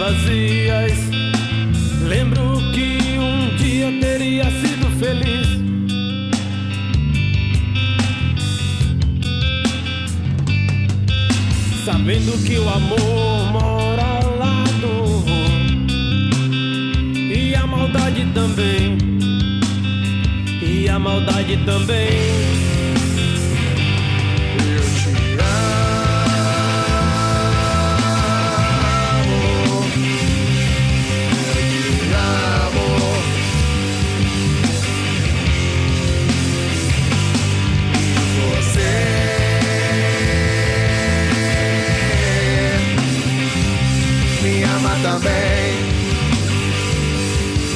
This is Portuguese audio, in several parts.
vazias. Lembro que um dia teria sido feliz. Sabendo que o amor mora ao lado e a maldade também, e a maldade também.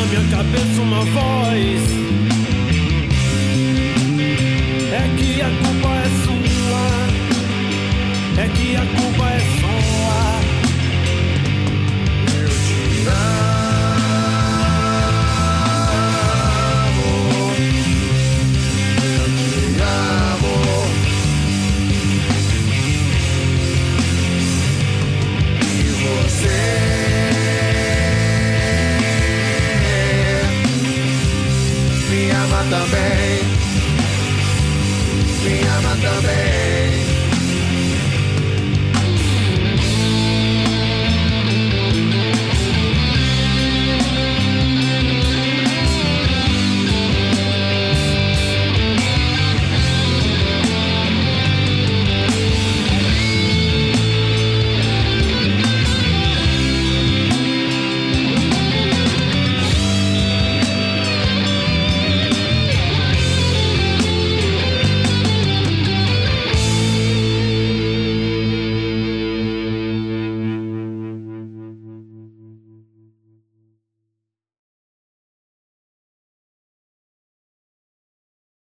na minha cabeça uma voz é que a culpa é sua, é que a culpa é sua. the man.